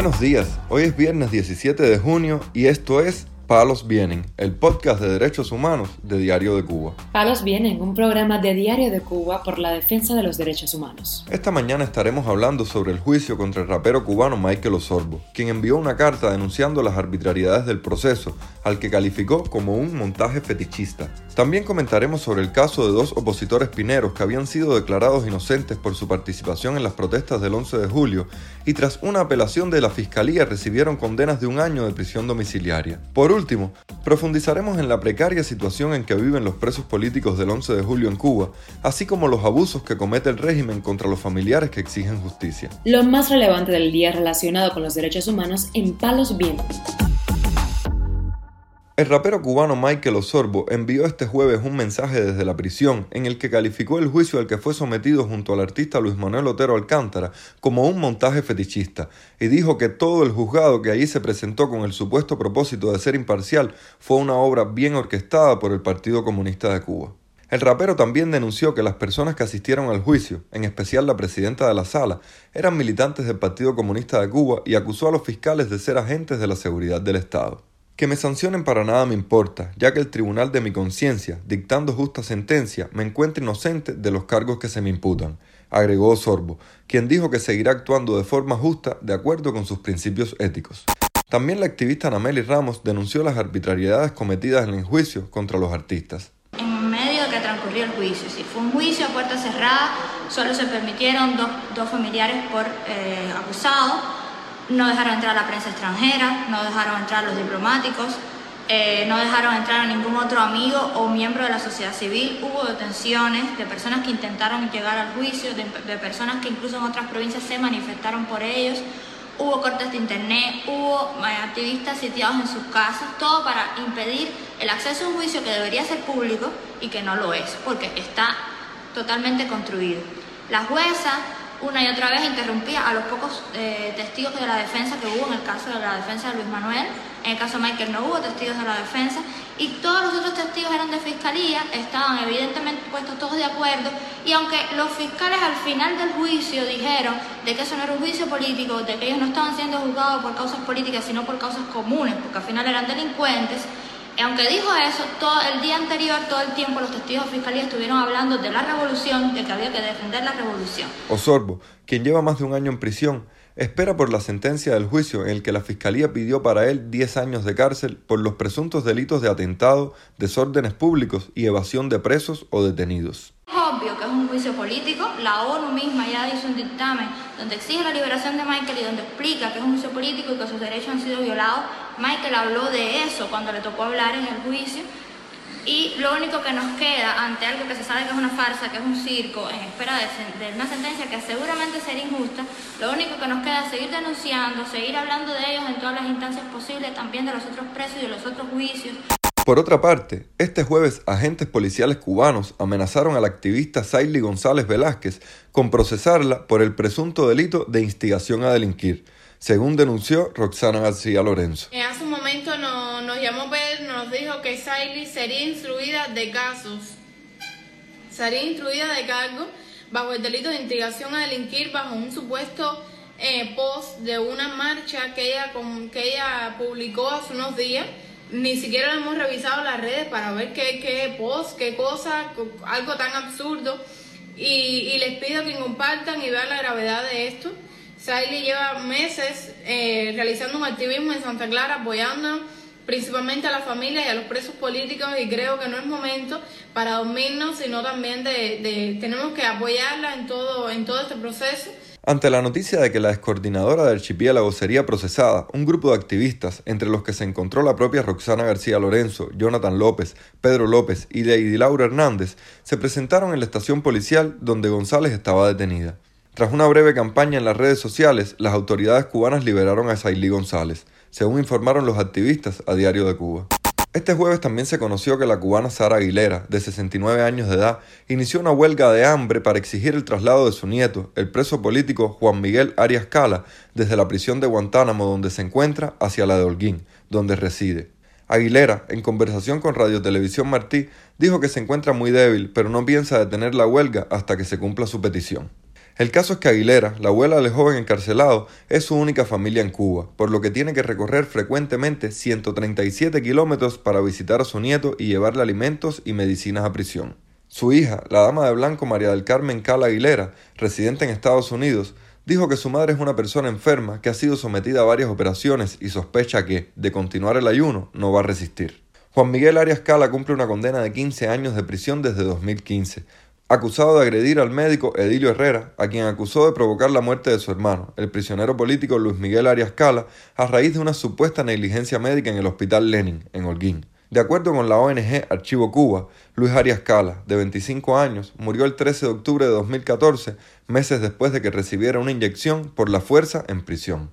Buenos días, hoy es viernes 17 de junio y esto es Palos Vienen, el podcast de derechos humanos de Diario de Cuba. Palos Vienen, un programa de Diario de Cuba por la defensa de los derechos humanos. Esta mañana estaremos hablando sobre el juicio contra el rapero cubano Michael Osorbo, quien envió una carta denunciando las arbitrariedades del proceso, al que calificó como un montaje fetichista. También comentaremos sobre el caso de dos opositores pineros que habían sido declarados inocentes por su participación en las protestas del 11 de julio y tras una apelación de la Fiscalía recibieron condenas de un año de prisión domiciliaria. Por último, profundizaremos en la precaria situación en que viven los presos políticos del 11 de julio en Cuba, así como los abusos que comete el régimen contra los familiares que exigen justicia. Lo más relevante del día relacionado con los derechos humanos en Palos Vientos. El rapero cubano Michael Osorbo envió este jueves un mensaje desde la prisión en el que calificó el juicio al que fue sometido junto al artista Luis Manuel Otero Alcántara como un montaje fetichista y dijo que todo el juzgado que allí se presentó con el supuesto propósito de ser imparcial fue una obra bien orquestada por el Partido Comunista de Cuba. El rapero también denunció que las personas que asistieron al juicio, en especial la presidenta de la sala, eran militantes del Partido Comunista de Cuba y acusó a los fiscales de ser agentes de la seguridad del Estado. Que me sancionen para nada me importa, ya que el tribunal de mi conciencia, dictando justa sentencia, me encuentra inocente de los cargos que se me imputan, agregó Sorbo, quien dijo que seguirá actuando de forma justa de acuerdo con sus principios éticos. También la activista Nameli Ramos denunció las arbitrariedades cometidas en el juicio contra los artistas. En medio de que transcurrió el juicio, si fue un juicio a puerta cerrada, solo se permitieron dos, familiares por eh, acusado no dejaron entrar a la prensa extranjera, no dejaron entrar a los diplomáticos, eh, no dejaron entrar a ningún otro amigo o miembro de la sociedad civil. Hubo detenciones de personas que intentaron llegar al juicio, de, personas que incluso en otras provincias se manifestaron por ellos. Hubo cortes de internet, hubo eh, activistas sitiados en sus casas, todo para impedir el acceso a un juicio que debería ser público y que no lo es, porque está totalmente construido. La jueza una y otra vez interrumpía a los pocos eh, testigos de la defensa que hubo en el caso de la defensa de Luis Manuel. En el caso de Michael no hubo testigos de la defensa y todos los otros testigos eran de fiscalía, estaban evidentemente puestos todos de acuerdo y aunque los fiscales al final del juicio dijeron de que eso no era un juicio político, de que ellos no estaban siendo juzgados por causas políticas sino por causas comunes, porque al final eran delincuentes, aunque dijo eso, todo el día anterior, todo el tiempo, los testigos de fiscalía estuvieron hablando de la revolución, de que había que defender la revolución. Osorbo, quien lleva más de un año en prisión, espera por la sentencia del juicio en el que la fiscalía pidió para él 10 años de cárcel por los presuntos delitos de atentado, desórdenes públicos y evasión de presos o detenidos obvio que es un juicio político. La ONU misma ya hizo un dictamen donde exige la liberación de Michael y donde explica que es un juicio político y que sus derechos han sido violados. Michael habló de eso cuando le tocó hablar en el juicio. Y lo único que nos queda ante algo que se sabe que es una farsa, que es un circo, en espera de, una sentencia que seguramente será injusta, lo único que nos queda es seguir denunciando, seguir hablando de ellos en todas las instancias posibles, también de los otros presos y de los otros juicios. Por otra parte, este jueves agentes policiales cubanos amenazaron a la activista Saily González Velázquez con procesarla por el presunto delito de instigación a delinquir, según denunció Roxana García Lorenzo. En hace un momento nos llamó Pedro, nos dijo que Saily sería instruida de casos, sería instruida de cargo bajo el delito de instigación a delinquir bajo un supuesto eh, post de una marcha que ella, que ella publicó hace unos días ni siquiera hemos revisado las redes para ver qué, qué post, qué cosa, algo tan absurdo. Y, les pido que compartan y vean la gravedad de esto. Saily lleva meses eh, realizando un activismo en Santa Clara apoyando principalmente a la familia y a los presos políticos y creo que no es momento para dormirnos, sino también de, de tenemos que apoyarla en todo, en todo este proceso. Ante la noticia de que la excoordinadora del archipiélago sería procesada, un grupo de activistas, entre los que se encontró la propia Roxana García Lorenzo, Jonathan López, Pedro López y Lady Laura Hernández, se presentaron en la estación policial donde González estaba detenida. Tras una breve campaña en las redes sociales, las autoridades cubanas liberaron a Sailí González, según informaron los activistas a Diario de Cuba. Este jueves también se conoció que la cubana Sara Aguilera, de 69 años de edad, inició una huelga de hambre para exigir el traslado de su nieto, el preso político Juan Miguel Arias Cala, desde la prisión de Guantánamo donde se encuentra hacia la de Holguín, donde reside. Aguilera, en conversación con Radio Televisión Martí, dijo que se encuentra muy débil, pero no piensa detener la huelga hasta que se cumpla su petición. El caso es que Aguilera, la abuela del joven encarcelado, es su única familia en Cuba, por lo que tiene que recorrer frecuentemente 137 kilómetros para visitar a su nieto y llevarle alimentos y medicinas a prisión. Su hija, la dama de blanco María del Carmen Cala Aguilera, residente en Estados Unidos, dijo que su madre es una persona enferma que ha sido sometida a varias operaciones y sospecha que, de continuar el ayuno, no va a resistir. Juan Miguel Arias Cala cumple una condena de 15 años de prisión desde 2015, acusado de agredir al médico Edilio Herrera, a quien acusó de provocar la muerte de su hermano, el prisionero político Luis Miguel Arias Cala, a raíz de una supuesta negligencia médica en el Hospital Lenin, en Holguín. De acuerdo con la ONG Archivo Cuba, Luis Arias Cala, de 25 años, murió el 13 de octubre de 2014, meses después de que recibiera una inyección por la fuerza en prisión.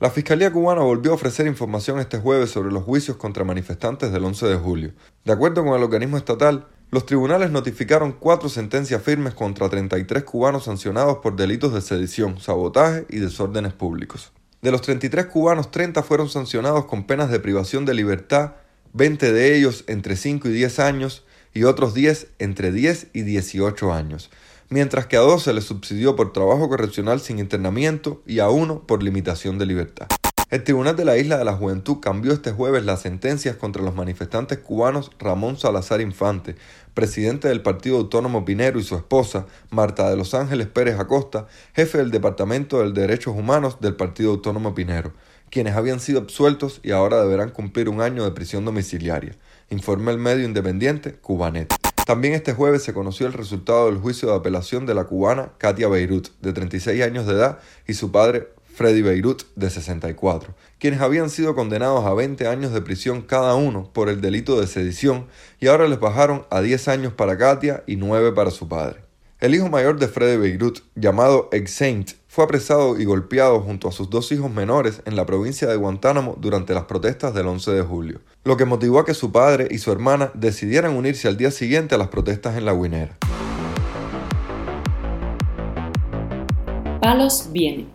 La Fiscalía cubana volvió a ofrecer información este jueves sobre los juicios contra manifestantes del 11 de julio. De acuerdo con el organismo estatal, los tribunales notificaron cuatro sentencias firmes contra 33 cubanos sancionados por delitos de sedición, sabotaje y desórdenes públicos. De los 33 cubanos, 30 fueron sancionados con penas de privación de libertad, 20 de ellos entre 5 y 10 años y otros 10 entre 10 y 18 años, mientras que a dos se les subsidió por trabajo correccional sin internamiento y a uno por limitación de libertad. El Tribunal de la Isla de la Juventud cambió este jueves las sentencias contra los manifestantes cubanos Ramón Salazar Infante, presidente del Partido Autónomo Pinero y su esposa, Marta de los Ángeles Pérez Acosta, jefe del Departamento de Derechos Humanos del Partido Autónomo Pinero, quienes habían sido absueltos y ahora deberán cumplir un año de prisión domiciliaria, informa el medio independiente Cubanet. También este jueves se conoció el resultado del juicio de apelación de la cubana Katia Beirut, de 36 años de edad, y su padre Freddy Beirut, de 64, quienes habían sido condenados a 20 años de prisión cada uno por el delito de sedición y ahora les bajaron a 10 años para Katia y 9 para su padre. El hijo mayor de Freddy Beirut, llamado Exaint, fue apresado y golpeado junto a sus dos hijos menores en la provincia de Guantánamo durante las protestas del 11 de julio, lo que motivó a que su padre y su hermana decidieran unirse al día siguiente a las protestas en la Guinera.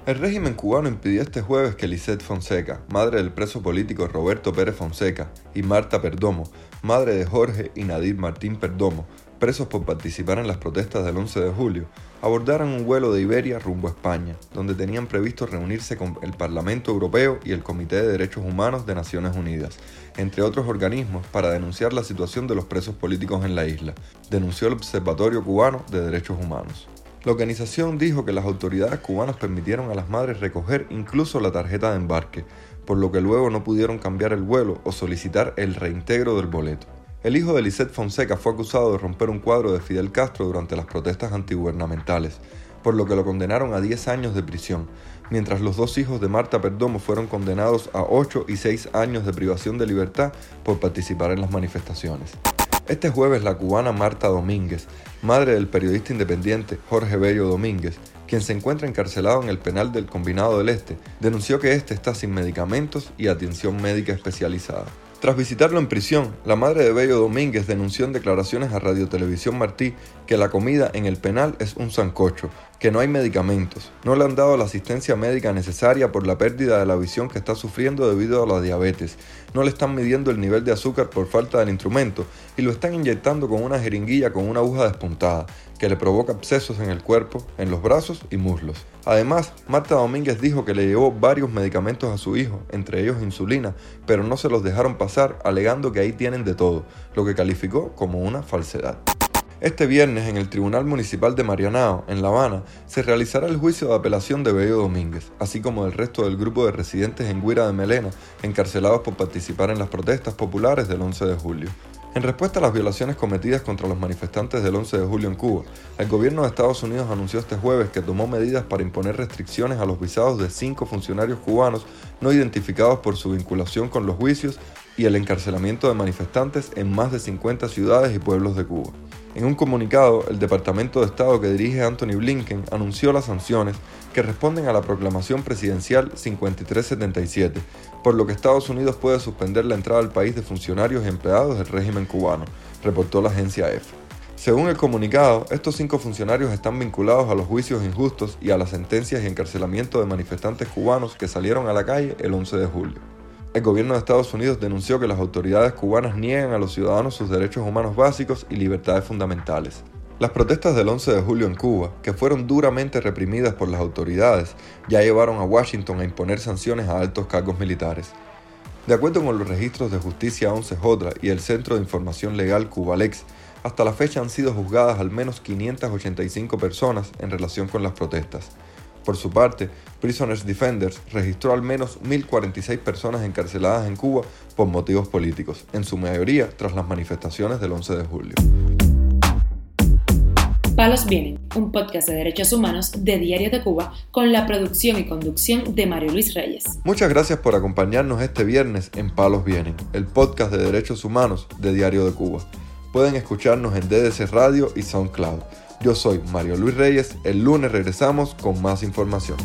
El régimen cubano impidió este jueves que Lisette Fonseca, madre del preso político Roberto Pérez Fonseca, y Marta Perdomo, madre de Jorge y Nadir Martín Perdomo, presos por participar en las protestas del 11 de julio, abordaran un vuelo de Iberia rumbo a España, donde tenían previsto reunirse con el Parlamento Europeo y el Comité de Derechos Humanos de Naciones Unidas, entre otros organismos, para denunciar la situación de los presos políticos en la isla, denunció el Observatorio Cubano de Derechos Humanos. La organización dijo que las autoridades cubanas permitieron a las madres recoger incluso la tarjeta de embarque, por lo que luego no pudieron cambiar el vuelo o solicitar el reintegro del boleto. El hijo de Lisette Fonseca fue acusado de romper un cuadro de Fidel Castro durante las protestas antigubernamentales, por lo que lo condenaron a 10 años de prisión, mientras los dos hijos de Marta Perdomo fueron condenados a 8 y 6 años de privación de libertad por participar en las manifestaciones. Este jueves la cubana Marta Domínguez, madre del periodista independiente Jorge Bello Domínguez, quien se encuentra encarcelado en el penal del Combinado del Este, denunció que este está sin medicamentos y atención médica especializada. Tras visitarlo en prisión, la madre de Bello Domínguez denunció en declaraciones a Radio Televisión Martí que la comida en el penal es un sancocho, que no hay medicamentos, no le han dado la asistencia médica necesaria por la pérdida de la visión que está sufriendo debido a la diabetes, no le están midiendo el nivel de azúcar por falta del instrumento y lo están inyectando con una jeringuilla con una aguja despuntada, que le provoca abscesos en el cuerpo, en los brazos y muslos. Además, Marta Domínguez dijo que le llevó varios medicamentos a su hijo, entre ellos insulina, pero no se los dejaron pasar alegando que ahí tienen de todo, lo que calificó como una falsedad. Este viernes, en el Tribunal Municipal de Marianao, en La Habana, se realizará el juicio de apelación de Bello Domínguez, así como del resto del grupo de residentes en Guira de Melena, encarcelados por participar en las protestas populares del 11 de julio. En respuesta a las violaciones cometidas contra los manifestantes del 11 de julio en Cuba, el gobierno de Estados Unidos anunció este jueves que tomó medidas para imponer restricciones a los visados de cinco funcionarios cubanos no identificados por su vinculación con los juicios y el encarcelamiento de manifestantes en más de 50 ciudades y pueblos de Cuba. En un comunicado, el Departamento de Estado que dirige Anthony Blinken anunció las sanciones que responden a la proclamación presidencial 5377, por lo que Estados Unidos puede suspender la entrada al país de funcionarios y empleados del régimen cubano, reportó la agencia EFE. Según el comunicado, estos cinco funcionarios están vinculados a los juicios injustos y a las sentencias y encarcelamiento de manifestantes cubanos que salieron a la calle el 11 de julio. El gobierno de Estados Unidos denunció que las autoridades cubanas niegan a los ciudadanos sus derechos humanos básicos y libertades fundamentales. Las protestas del 11 de julio en Cuba, que fueron duramente reprimidas por las autoridades, ya llevaron a Washington a imponer sanciones a altos cargos militares. De acuerdo con los registros de Justicia 11J y el Centro de Información Legal Cubalex, hasta la fecha han sido juzgadas al menos 585 personas en relación con las protestas. Por su parte, Prisoners Defenders registró al menos 1.046 personas encarceladas en Cuba por motivos políticos, en su mayoría tras las manifestaciones del 11 de julio. Palos Vienen, un podcast de derechos humanos de Diario de Cuba con la producción y conducción de Mario Luis Reyes. Muchas gracias por acompañarnos este viernes en Palos Vienen, el podcast de derechos humanos de Diario de Cuba. Pueden escucharnos en DDC Radio y SoundCloud. Yo soy Mario Luis Reyes, el lunes regresamos con más información.